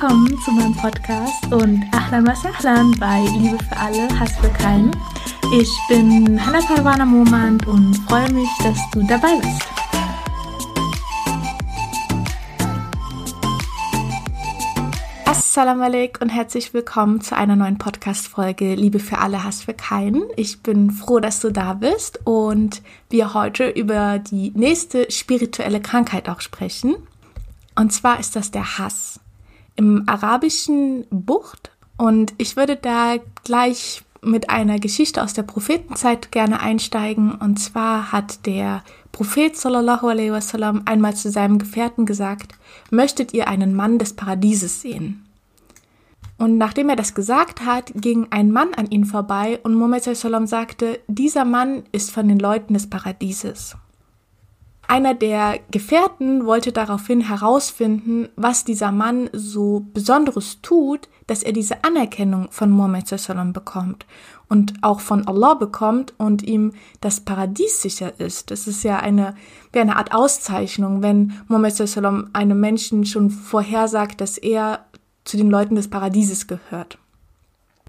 Willkommen zu meinem Podcast und Ahlan wa Sahlan bei Liebe für alle, Hass für keinen. Ich bin Hannah Parwana Momand und freue mich, dass du dabei bist. Assalamu alaikum und herzlich willkommen zu einer neuen Podcast-Folge Liebe für alle, Hass für keinen. Ich bin froh, dass du da bist und wir heute über die nächste spirituelle Krankheit auch sprechen. Und zwar ist das der Hass im arabischen Bucht und ich würde da gleich mit einer Geschichte aus der Prophetenzeit gerne einsteigen. Und zwar hat der Prophet sallallahu alaihi wasallam einmal zu seinem Gefährten gesagt, möchtet ihr einen Mann des Paradieses sehen? Und nachdem er das gesagt hat, ging ein Mann an ihn vorbei und Muhammad sallam sagte, dieser Mann ist von den Leuten des Paradieses. Einer der Gefährten wollte daraufhin herausfinden, was dieser Mann so Besonderes tut, dass er diese Anerkennung von Muhammad sallam bekommt und auch von Allah bekommt und ihm das Paradies sicher ist. Das ist ja eine, wie eine Art Auszeichnung, wenn Muhammad sallam einem Menschen schon vorhersagt, dass er zu den Leuten des Paradieses gehört.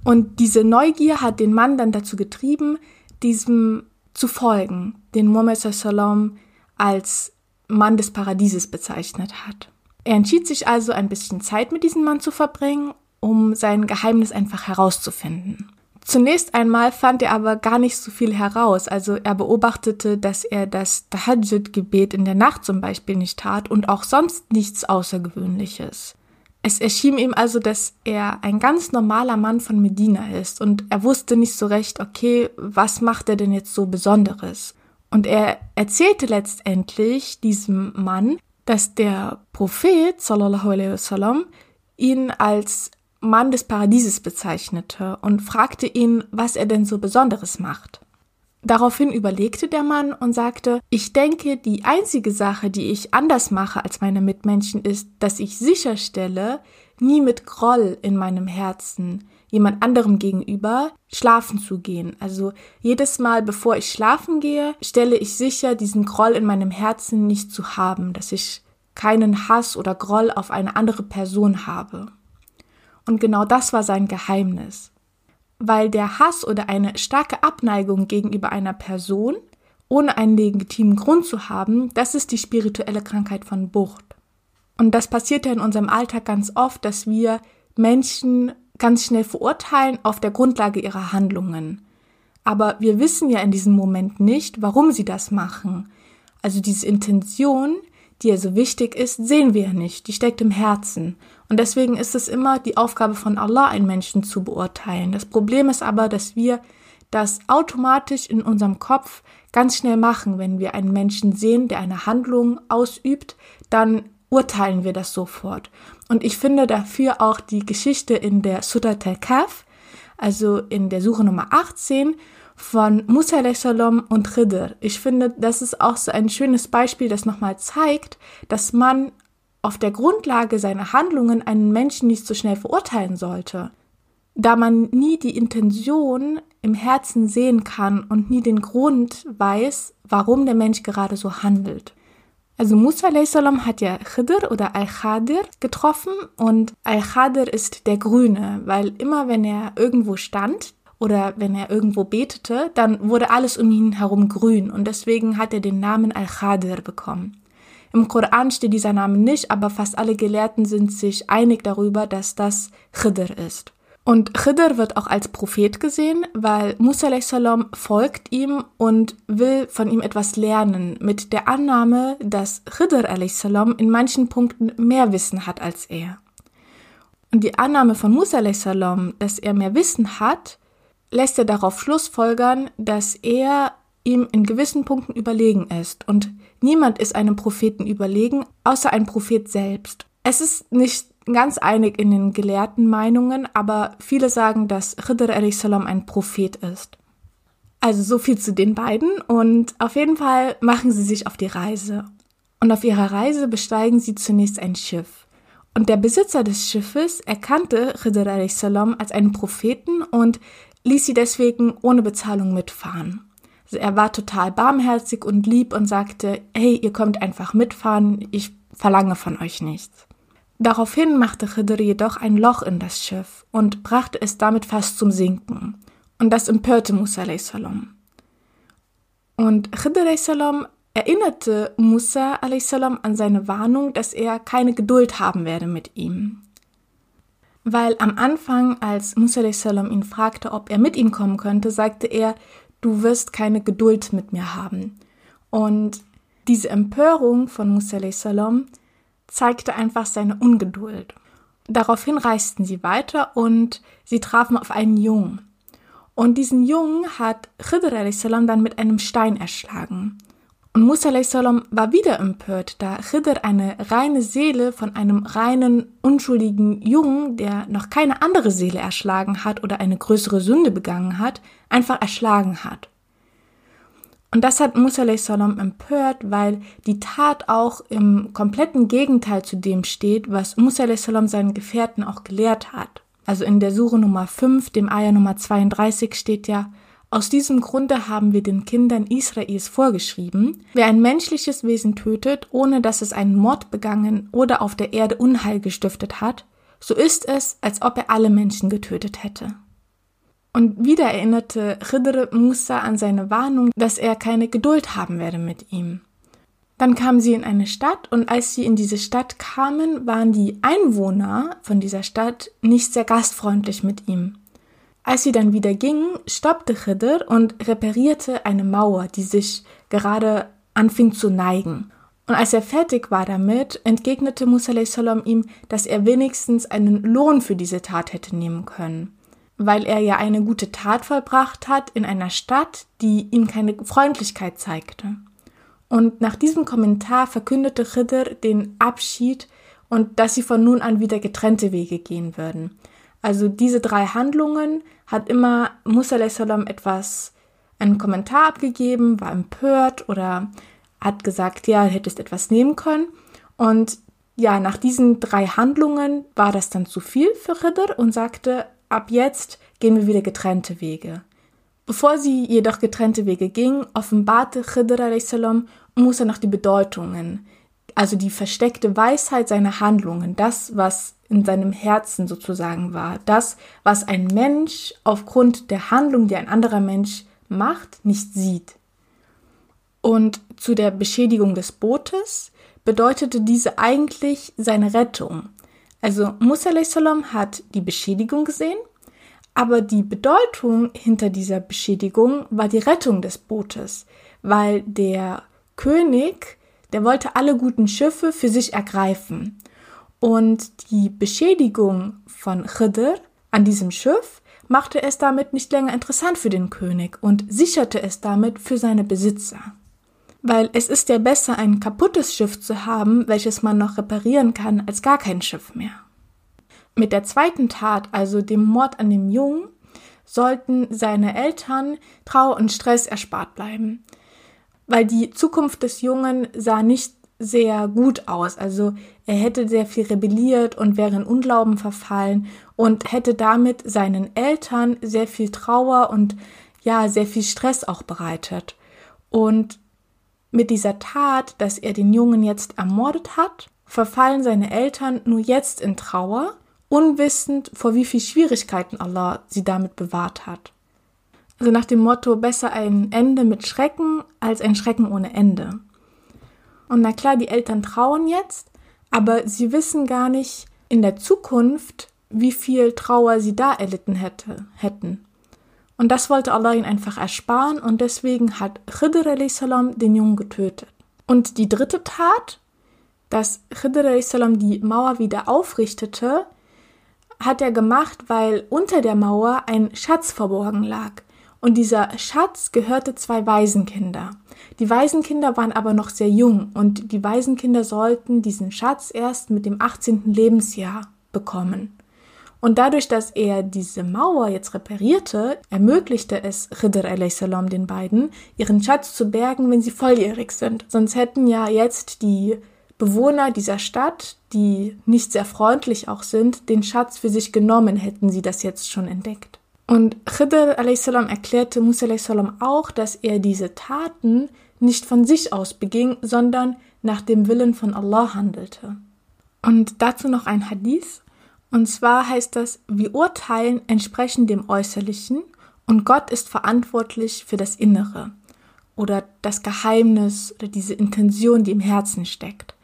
Und diese Neugier hat den Mann dann dazu getrieben, diesem zu folgen, den Muhammad Sallam als Mann des Paradieses bezeichnet hat. Er entschied sich also ein bisschen Zeit mit diesem Mann zu verbringen, um sein Geheimnis einfach herauszufinden. Zunächst einmal fand er aber gar nicht so viel heraus. Also er beobachtete, dass er das Tahajjud-Gebet in der Nacht zum Beispiel nicht tat und auch sonst nichts Außergewöhnliches. Es erschien ihm also, dass er ein ganz normaler Mann von Medina ist und er wusste nicht so recht, okay, was macht er denn jetzt so Besonderes? Und er erzählte letztendlich diesem Mann, dass der Prophet sallallahu alaihi wasallam ihn als Mann des Paradieses bezeichnete und fragte ihn, was er denn so Besonderes macht. Daraufhin überlegte der Mann und sagte, ich denke, die einzige Sache, die ich anders mache als meine Mitmenschen, ist, dass ich sicherstelle, nie mit Groll in meinem Herzen jemand anderem gegenüber schlafen zu gehen. Also jedes Mal, bevor ich schlafen gehe, stelle ich sicher, diesen Groll in meinem Herzen nicht zu haben, dass ich keinen Hass oder Groll auf eine andere Person habe. Und genau das war sein Geheimnis weil der Hass oder eine starke Abneigung gegenüber einer Person, ohne einen legitimen Grund zu haben, das ist die spirituelle Krankheit von Bucht. Und das passiert ja in unserem Alltag ganz oft, dass wir Menschen ganz schnell verurteilen auf der Grundlage ihrer Handlungen. Aber wir wissen ja in diesem Moment nicht, warum sie das machen. Also diese Intention, die ja so wichtig ist, sehen wir ja nicht. Die steckt im Herzen. Und deswegen ist es immer die Aufgabe von Allah, einen Menschen zu beurteilen. Das Problem ist aber, dass wir das automatisch in unserem Kopf ganz schnell machen. Wenn wir einen Menschen sehen, der eine Handlung ausübt, dann urteilen wir das sofort. Und ich finde dafür auch die Geschichte in der Surat al-Kaf, also in der Suche Nummer 18, von Musa salam und Khidr. Ich finde, das ist auch so ein schönes Beispiel, das nochmal zeigt, dass man auf der Grundlage seiner Handlungen einen Menschen nicht so schnell verurteilen sollte, da man nie die Intention im Herzen sehen kann und nie den Grund weiß, warum der Mensch gerade so handelt. Also Musa salam hat ja Khidr oder Al-Khadir getroffen und Al-Khadir ist der Grüne, weil immer wenn er irgendwo stand, oder wenn er irgendwo betete, dann wurde alles um ihn herum grün und deswegen hat er den Namen Al-Khadir bekommen. Im Koran steht dieser Name nicht, aber fast alle Gelehrten sind sich einig darüber, dass das Khidr ist. Und Khidr wird auch als Prophet gesehen, weil Musa salam folgt ihm und will von ihm etwas lernen, mit der Annahme, dass Khidr salam in manchen Punkten mehr Wissen hat als er. Und die Annahme von Musa salam, dass er mehr Wissen hat, lässt er darauf schlussfolgern, dass er ihm in gewissen Punkten überlegen ist und niemand ist einem Propheten überlegen, außer ein Prophet selbst. Es ist nicht ganz einig in den gelehrten Meinungen, aber viele sagen, dass Khidr salam ein Prophet ist. Also so viel zu den beiden und auf jeden Fall machen sie sich auf die Reise. Und auf ihrer Reise besteigen sie zunächst ein Schiff. Und der Besitzer des Schiffes erkannte Khidr salam als einen Propheten und ließ sie deswegen ohne Bezahlung mitfahren. Also er war total barmherzig und lieb und sagte, hey, ihr kommt einfach mitfahren, ich verlange von euch nichts. Daraufhin machte Khidr jedoch ein Loch in das Schiff und brachte es damit fast zum Sinken. Und das empörte Musa a.s. Und Khidr a.s. erinnerte Musa a.s. an seine Warnung, dass er keine Geduld haben werde mit ihm. Weil am Anfang, als Musa a.s. ihn fragte, ob er mit ihm kommen könnte, sagte er, du wirst keine Geduld mit mir haben. Und diese Empörung von Musa a.s. zeigte einfach seine Ungeduld. Daraufhin reisten sie weiter und sie trafen auf einen Jungen. Und diesen Jungen hat Khidr a.s. dann mit einem Stein erschlagen. Und Musa a.s. war wieder empört, da Khidr eine reine Seele von einem reinen, unschuldigen Jungen, der noch keine andere Seele erschlagen hat oder eine größere Sünde begangen hat, einfach erschlagen hat. Und das hat Musa a.s. empört, weil die Tat auch im kompletten Gegenteil zu dem steht, was Musa a.s. seinen Gefährten auch gelehrt hat. Also in der Sure Nummer 5, dem Ayah Nummer 32 steht ja, aus diesem Grunde haben wir den Kindern Israels vorgeschrieben, wer ein menschliches Wesen tötet, ohne dass es einen Mord begangen oder auf der Erde Unheil gestiftet hat, so ist es, als ob er alle Menschen getötet hätte. Und wieder erinnerte Khidr Musa an seine Warnung, dass er keine Geduld haben werde mit ihm. Dann kamen sie in eine Stadt und als sie in diese Stadt kamen, waren die Einwohner von dieser Stadt nicht sehr gastfreundlich mit ihm. Als sie dann wieder gingen, stoppte Khidr und reparierte eine Mauer, die sich gerade anfing zu neigen. Und als er fertig war damit, entgegnete Musa ihm, dass er wenigstens einen Lohn für diese Tat hätte nehmen können, weil er ja eine gute Tat vollbracht hat in einer Stadt, die ihm keine Freundlichkeit zeigte. Und nach diesem Kommentar verkündete Khidr den Abschied und dass sie von nun an wieder getrennte Wege gehen würden. Also diese drei Handlungen hat immer Musa etwas, einen Kommentar abgegeben, war empört oder hat gesagt, ja, hättest etwas nehmen können. Und ja, nach diesen drei Handlungen war das dann zu viel für Khidr und sagte, ab jetzt gehen wir wieder getrennte Wege. Bevor sie jedoch getrennte Wege ging, offenbarte Khidr salam Musa noch die Bedeutungen, also die versteckte Weisheit seiner Handlungen, das, was in seinem Herzen sozusagen war, das, was ein Mensch aufgrund der Handlung, die ein anderer Mensch macht, nicht sieht. Und zu der Beschädigung des Bootes bedeutete diese eigentlich seine Rettung. Also Musa salam hat die Beschädigung gesehen, aber die Bedeutung hinter dieser Beschädigung war die Rettung des Bootes, weil der König der wollte alle guten Schiffe für sich ergreifen. Und die Beschädigung von Khidr an diesem Schiff machte es damit nicht länger interessant für den König und sicherte es damit für seine Besitzer. Weil es ist ja besser, ein kaputtes Schiff zu haben, welches man noch reparieren kann, als gar kein Schiff mehr. Mit der zweiten Tat, also dem Mord an dem Jungen, sollten seine Eltern Trauer und Stress erspart bleiben weil die Zukunft des Jungen sah nicht sehr gut aus. Also er hätte sehr viel rebelliert und wäre in Unglauben verfallen und hätte damit seinen Eltern sehr viel Trauer und ja, sehr viel Stress auch bereitet. Und mit dieser Tat, dass er den Jungen jetzt ermordet hat, verfallen seine Eltern nur jetzt in Trauer, unwissend, vor wie viel Schwierigkeiten Allah sie damit bewahrt hat. Also nach dem Motto, besser ein Ende mit Schrecken als ein Schrecken ohne Ende. Und na klar, die Eltern trauen jetzt, aber sie wissen gar nicht in der Zukunft, wie viel Trauer sie da erlitten hätte, hätten. Und das wollte Allah ihnen einfach ersparen und deswegen hat Khidr salam den Jungen getötet. Und die dritte Tat, dass Khidr salam die Mauer wieder aufrichtete, hat er gemacht, weil unter der Mauer ein Schatz verborgen lag. Und dieser Schatz gehörte zwei Waisenkinder. Die Waisenkinder waren aber noch sehr jung und die Waisenkinder sollten diesen Schatz erst mit dem 18. Lebensjahr bekommen. Und dadurch, dass er diese Mauer jetzt reparierte, ermöglichte es Khidr salam den beiden, ihren Schatz zu bergen, wenn sie volljährig sind. Sonst hätten ja jetzt die Bewohner dieser Stadt, die nicht sehr freundlich auch sind, den Schatz für sich genommen, hätten sie das jetzt schon entdeckt. Und Khidr a.s. erklärte Musa a.s. auch, dass er diese Taten nicht von sich aus beging, sondern nach dem Willen von Allah handelte. Und dazu noch ein Hadith. Und zwar heißt das, wir urteilen entsprechend dem Äußerlichen und Gott ist verantwortlich für das Innere oder das Geheimnis oder diese Intention, die im Herzen steckt.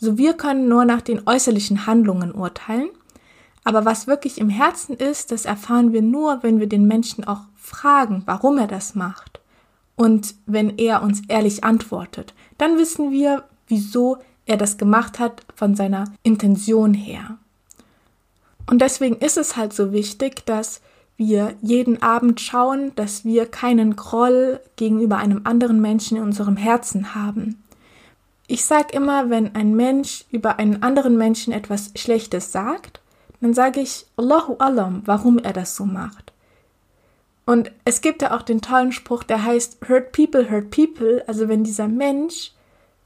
Also wir können nur nach den äußerlichen Handlungen urteilen, aber was wirklich im Herzen ist, das erfahren wir nur, wenn wir den Menschen auch fragen, warum er das macht. Und wenn er uns ehrlich antwortet, dann wissen wir, wieso er das gemacht hat von seiner Intention her. Und deswegen ist es halt so wichtig, dass wir jeden Abend schauen, dass wir keinen Groll gegenüber einem anderen Menschen in unserem Herzen haben. Ich sage immer, wenn ein Mensch über einen anderen Menschen etwas Schlechtes sagt, dann sage ich Allahu Alam, warum er das so macht. Und es gibt ja auch den tollen Spruch, der heißt Hurt people, hurt people. Also wenn dieser Mensch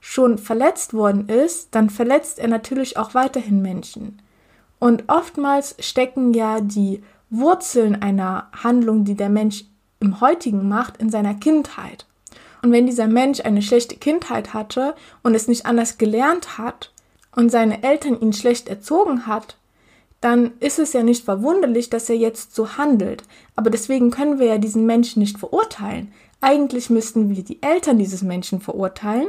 schon verletzt worden ist, dann verletzt er natürlich auch weiterhin Menschen. Und oftmals stecken ja die Wurzeln einer Handlung, die der Mensch im heutigen macht, in seiner Kindheit. Und wenn dieser Mensch eine schlechte Kindheit hatte und es nicht anders gelernt hat und seine Eltern ihn schlecht erzogen hat, dann ist es ja nicht verwunderlich, dass er jetzt so handelt. Aber deswegen können wir ja diesen Menschen nicht verurteilen. Eigentlich müssten wir die Eltern dieses Menschen verurteilen.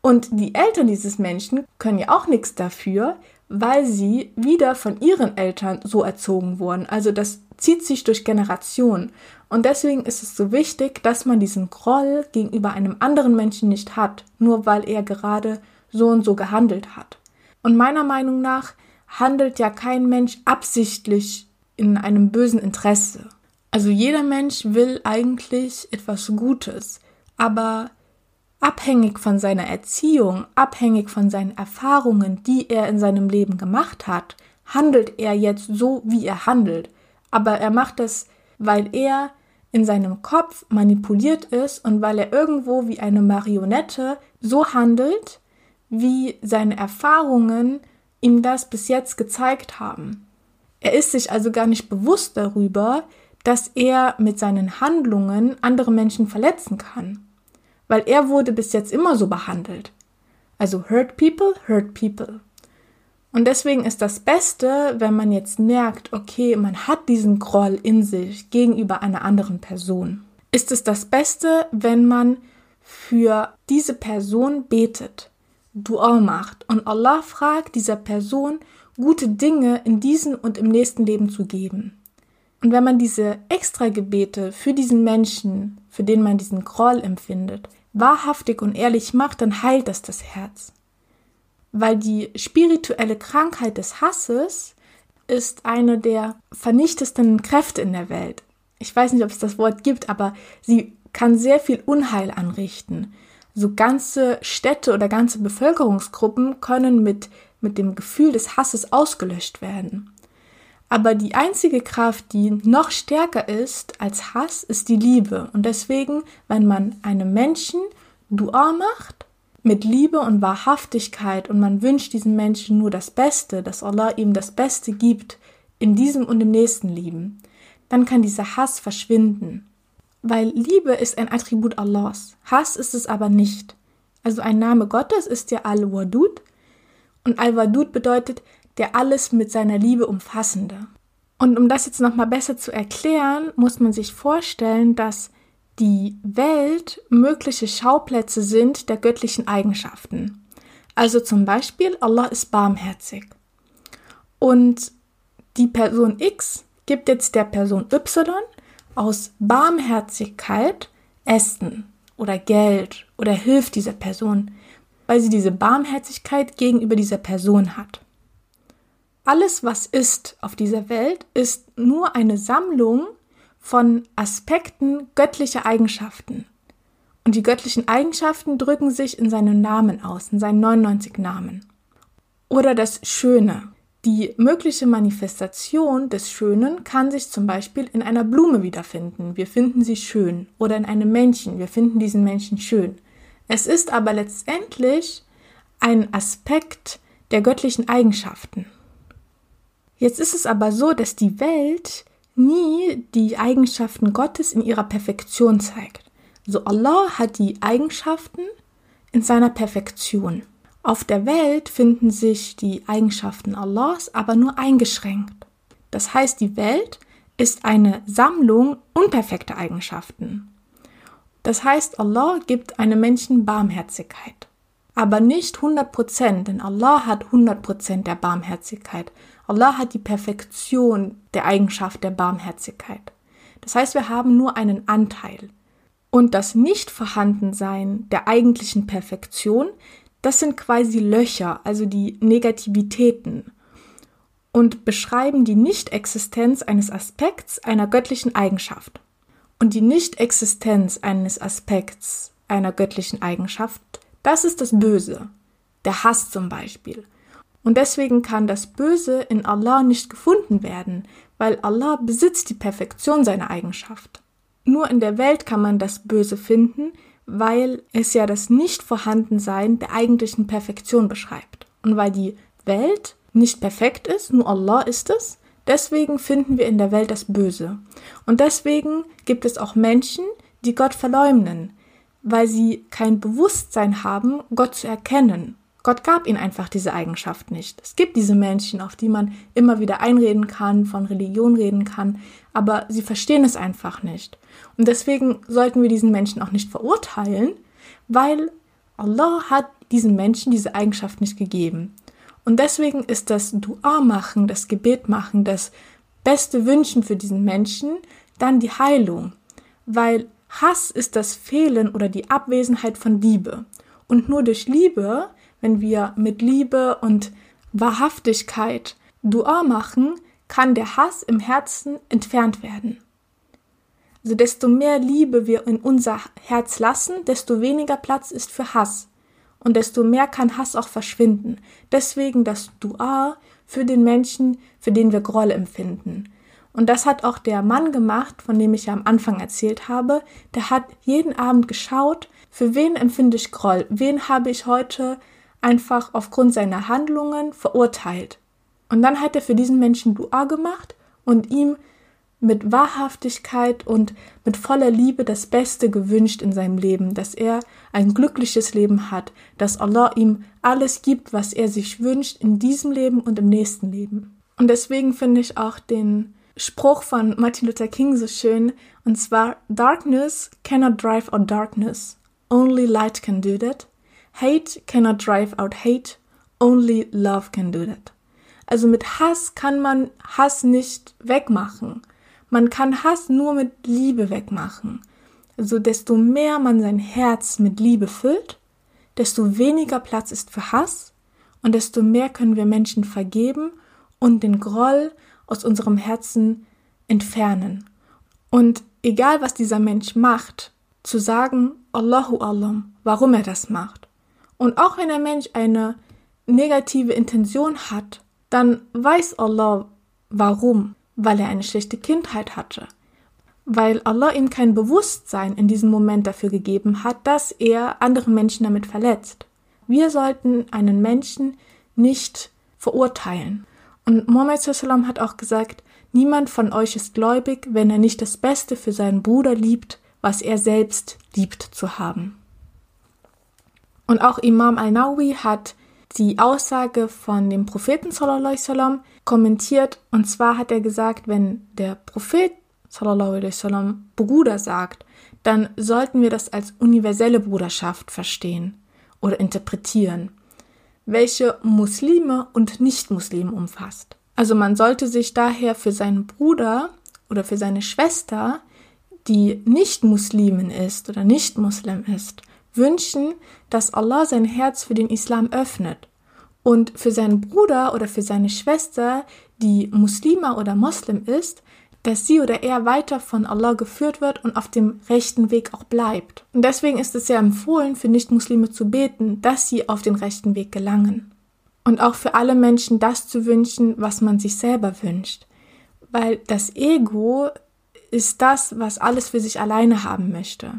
Und die Eltern dieses Menschen können ja auch nichts dafür, weil sie wieder von ihren Eltern so erzogen wurden. Also das zieht sich durch Generationen. Und deswegen ist es so wichtig, dass man diesen Groll gegenüber einem anderen Menschen nicht hat, nur weil er gerade so und so gehandelt hat. Und meiner Meinung nach handelt ja kein Mensch absichtlich in einem bösen Interesse. Also jeder Mensch will eigentlich etwas Gutes, aber abhängig von seiner Erziehung, abhängig von seinen Erfahrungen, die er in seinem Leben gemacht hat, handelt er jetzt so, wie er handelt. Aber er macht es, weil er in seinem Kopf manipuliert ist und weil er irgendwo wie eine Marionette so handelt, wie seine Erfahrungen ihm das bis jetzt gezeigt haben. Er ist sich also gar nicht bewusst darüber, dass er mit seinen Handlungen andere Menschen verletzen kann weil er wurde bis jetzt immer so behandelt. Also hurt people, hurt people. Und deswegen ist das Beste, wenn man jetzt merkt, okay, man hat diesen Groll in sich gegenüber einer anderen Person. Ist es das Beste, wenn man für diese Person betet, Dua macht und Allah fragt dieser Person, gute Dinge in diesem und im nächsten Leben zu geben. Und wenn man diese extra Gebete für diesen Menschen, für den man diesen Groll empfindet, wahrhaftig und ehrlich macht, dann heilt das das Herz. Weil die spirituelle Krankheit des Hasses ist eine der vernichtendsten Kräfte in der Welt. Ich weiß nicht, ob es das Wort gibt, aber sie kann sehr viel Unheil anrichten. So ganze Städte oder ganze Bevölkerungsgruppen können mit, mit dem Gefühl des Hasses ausgelöscht werden. Aber die einzige Kraft, die noch stärker ist als Hass, ist die Liebe. Und deswegen, wenn man einem Menschen Dua macht, mit Liebe und Wahrhaftigkeit und man wünscht diesem Menschen nur das Beste, dass Allah ihm das Beste gibt, in diesem und im nächsten Leben, dann kann dieser Hass verschwinden. Weil Liebe ist ein Attribut Allahs, Hass ist es aber nicht. Also ein Name Gottes ist ja Al-Wadud und Al-Wadud bedeutet der alles mit seiner Liebe umfassende. Und um das jetzt nochmal besser zu erklären, muss man sich vorstellen, dass die Welt mögliche Schauplätze sind der göttlichen Eigenschaften. Also zum Beispiel, Allah ist barmherzig. Und die Person X gibt jetzt der Person Y aus Barmherzigkeit Essen oder Geld oder hilft dieser Person, weil sie diese Barmherzigkeit gegenüber dieser Person hat. Alles, was ist auf dieser Welt, ist nur eine Sammlung von Aspekten göttlicher Eigenschaften. Und die göttlichen Eigenschaften drücken sich in seinen Namen aus, in seinen 99 Namen. Oder das Schöne. Die mögliche Manifestation des Schönen kann sich zum Beispiel in einer Blume wiederfinden. Wir finden sie schön. Oder in einem Männchen. Wir finden diesen Menschen schön. Es ist aber letztendlich ein Aspekt der göttlichen Eigenschaften. Jetzt ist es aber so, dass die Welt nie die Eigenschaften Gottes in ihrer Perfektion zeigt. Also Allah hat die Eigenschaften in seiner Perfektion. Auf der Welt finden sich die Eigenschaften Allahs aber nur eingeschränkt. Das heißt, die Welt ist eine Sammlung unperfekter Eigenschaften. Das heißt, Allah gibt einem Menschen Barmherzigkeit. Aber nicht 100 Prozent, denn Allah hat 100 Prozent der Barmherzigkeit. Allah hat die Perfektion der Eigenschaft der Barmherzigkeit. Das heißt, wir haben nur einen Anteil. Und das Nichtvorhandensein der eigentlichen Perfektion, das sind quasi Löcher, also die Negativitäten und beschreiben die Nichtexistenz eines Aspekts einer göttlichen Eigenschaft. Und die Nichtexistenz eines Aspekts einer göttlichen Eigenschaft, das ist das Böse, der Hass zum Beispiel. Und deswegen kann das Böse in Allah nicht gefunden werden, weil Allah besitzt die Perfektion seiner Eigenschaft. Nur in der Welt kann man das Böse finden, weil es ja das Nichtvorhandensein der eigentlichen Perfektion beschreibt. Und weil die Welt nicht perfekt ist, nur Allah ist es, deswegen finden wir in der Welt das Böse. Und deswegen gibt es auch Menschen, die Gott verleumden, weil sie kein Bewusstsein haben, Gott zu erkennen. Gott gab ihnen einfach diese Eigenschaft nicht. Es gibt diese Menschen, auf die man immer wieder einreden kann, von Religion reden kann, aber sie verstehen es einfach nicht. Und deswegen sollten wir diesen Menschen auch nicht verurteilen, weil Allah hat diesen Menschen diese Eigenschaft nicht gegeben. Und deswegen ist das Dua machen, das Gebet machen, das beste Wünschen für diesen Menschen dann die Heilung. Weil Hass ist das Fehlen oder die Abwesenheit von Liebe. Und nur durch Liebe, wenn wir mit Liebe und Wahrhaftigkeit Dua machen, kann der Hass im Herzen entfernt werden. Also desto mehr Liebe wir in unser Herz lassen, desto weniger Platz ist für Hass und desto mehr kann Hass auch verschwinden. Deswegen das Dua für den Menschen, für den wir Groll empfinden. Und das hat auch der Mann gemacht, von dem ich ja am Anfang erzählt habe. Der hat jeden Abend geschaut, für wen empfinde ich Groll, wen habe ich heute einfach aufgrund seiner Handlungen verurteilt. Und dann hat er für diesen Menschen Dua gemacht und ihm mit Wahrhaftigkeit und mit voller Liebe das Beste gewünscht in seinem Leben, dass er ein glückliches Leben hat, dass Allah ihm alles gibt, was er sich wünscht in diesem Leben und im nächsten Leben. Und deswegen finde ich auch den Spruch von Martin Luther King so schön, und zwar Darkness cannot drive out darkness, only light can do that. Hate cannot drive out hate, only love can do that. Also mit Hass kann man Hass nicht wegmachen. Man kann Hass nur mit Liebe wegmachen. Also desto mehr man sein Herz mit Liebe füllt, desto weniger Platz ist für Hass und desto mehr können wir Menschen vergeben und den Groll aus unserem Herzen entfernen. Und egal was dieser Mensch macht, zu sagen, Allahu Alam, warum er das macht. Und auch wenn der Mensch eine negative Intention hat, dann weiß Allah warum weil er eine schlechte Kindheit hatte, weil Allah ihm kein Bewusstsein in diesem Moment dafür gegeben hat, dass er andere Menschen damit verletzt. Wir sollten einen Menschen nicht verurteilen. Und Muhammad hat auch gesagt, niemand von euch ist gläubig, wenn er nicht das Beste für seinen Bruder liebt, was er selbst liebt zu haben. Und auch Imam al-Nawawi hat die Aussage von dem Propheten sallallahu sallam kommentiert und zwar hat er gesagt, wenn der Prophet sallallahu sallam Bruder sagt, dann sollten wir das als universelle Bruderschaft verstehen oder interpretieren, welche Muslime und Nicht-Muslime umfasst. Also man sollte sich daher für seinen Bruder oder für seine Schwester, die nicht Muslimin ist oder nicht Muslim ist, wünschen, dass Allah sein Herz für den Islam öffnet und für seinen Bruder oder für seine Schwester, die Muslima oder Moslem ist, dass sie oder er weiter von Allah geführt wird und auf dem rechten Weg auch bleibt. Und deswegen ist es ja empfohlen, für Nichtmuslime zu beten, dass sie auf den rechten Weg gelangen. Und auch für alle Menschen das zu wünschen, was man sich selber wünscht. Weil das Ego ist das, was alles für sich alleine haben möchte.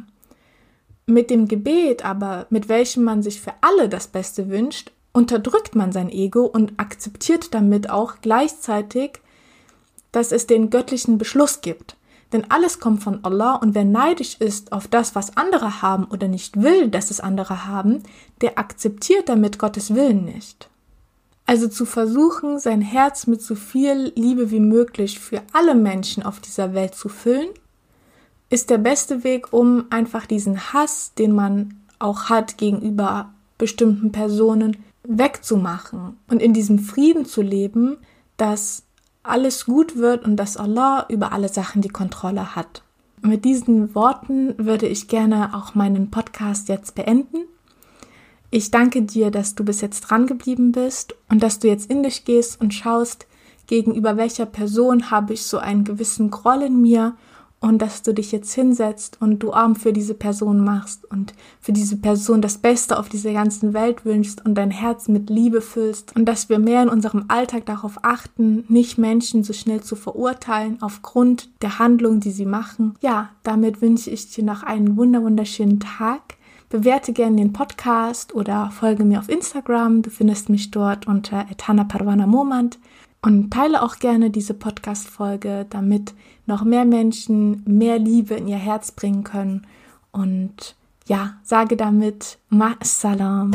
Mit dem Gebet aber, mit welchem man sich für alle das Beste wünscht, unterdrückt man sein Ego und akzeptiert damit auch gleichzeitig, dass es den göttlichen Beschluss gibt. Denn alles kommt von Allah und wer neidisch ist auf das, was andere haben oder nicht will, dass es andere haben, der akzeptiert damit Gottes Willen nicht. Also zu versuchen, sein Herz mit so viel Liebe wie möglich für alle Menschen auf dieser Welt zu füllen, ist der beste Weg, um einfach diesen Hass, den man auch hat gegenüber bestimmten Personen, wegzumachen und in diesem Frieden zu leben, dass alles gut wird und dass Allah über alle Sachen die Kontrolle hat. Mit diesen Worten würde ich gerne auch meinen Podcast jetzt beenden. Ich danke dir, dass du bis jetzt dran geblieben bist und dass du jetzt in dich gehst und schaust, gegenüber welcher Person habe ich so einen gewissen Groll in mir und dass du dich jetzt hinsetzt und du Arm für diese Person machst und für diese Person das Beste auf dieser ganzen Welt wünschst und dein Herz mit Liebe füllst und dass wir mehr in unserem Alltag darauf achten, nicht Menschen so schnell zu verurteilen aufgrund der Handlung, die sie machen. Ja, damit wünsche ich dir noch einen wunderschönen Tag. Bewerte gerne den Podcast oder folge mir auf Instagram. Du findest mich dort unter Etana Parwana Momand. Und teile auch gerne diese Podcast-Folge, damit noch mehr Menschen mehr Liebe in ihr Herz bringen können. Und ja, sage damit Ma Salam.